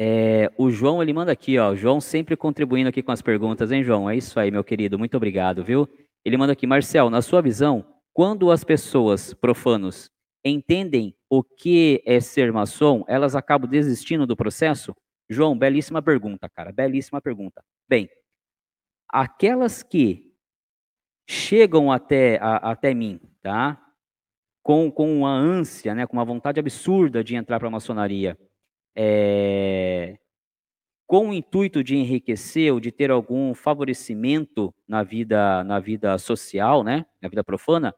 É, o João, ele manda aqui, ó. O João sempre contribuindo aqui com as perguntas, hein, João? É isso aí, meu querido. Muito obrigado, viu? Ele manda aqui, Marcel, na sua visão, quando as pessoas profanos entendem o que é ser maçom, elas acabam desistindo do processo? João, belíssima pergunta, cara. Belíssima pergunta. Bem, aquelas que chegam até, a, até mim, tá? Com, com uma ânsia, né, com uma vontade absurda de entrar para a maçonaria, é, com o intuito de enriquecer ou de ter algum favorecimento na vida, na vida social, né, na vida profana,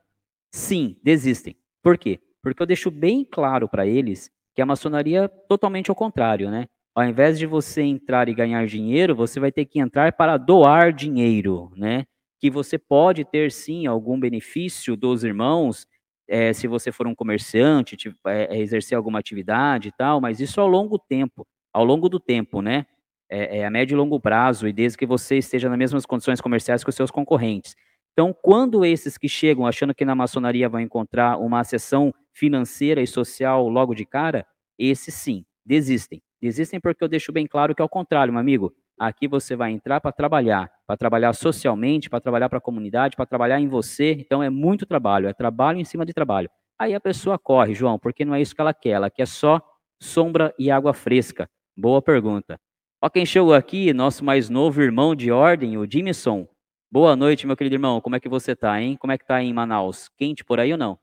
sim, desistem. Por quê? Porque eu deixo bem claro para eles que a maçonaria é totalmente ao contrário, né? Ao invés de você entrar e ganhar dinheiro, você vai ter que entrar para doar dinheiro, né? Que você pode ter sim algum benefício dos irmãos, é, se você for um comerciante, tipo, é, exercer alguma atividade e tal, mas isso ao longo tempo, ao longo do tempo, né? É, é, a médio e longo prazo, e desde que você esteja nas mesmas condições comerciais que os seus concorrentes. Então, quando esses que chegam achando que na maçonaria vão encontrar uma acessão financeira e social logo de cara, esses sim, desistem. Desistem porque eu deixo bem claro que, ao contrário, meu amigo, aqui você vai entrar para trabalhar, para trabalhar socialmente, para trabalhar para a comunidade, para trabalhar em você. Então, é muito trabalho, é trabalho em cima de trabalho. Aí a pessoa corre, João, porque não é isso que ela quer, ela quer só sombra e água fresca. Boa pergunta. Ó, quem chegou aqui, nosso mais novo irmão de ordem, o Jimison. Boa noite, meu querido irmão. Como é que você tá, hein? Como é que tá em Manaus? Quente por aí ou não?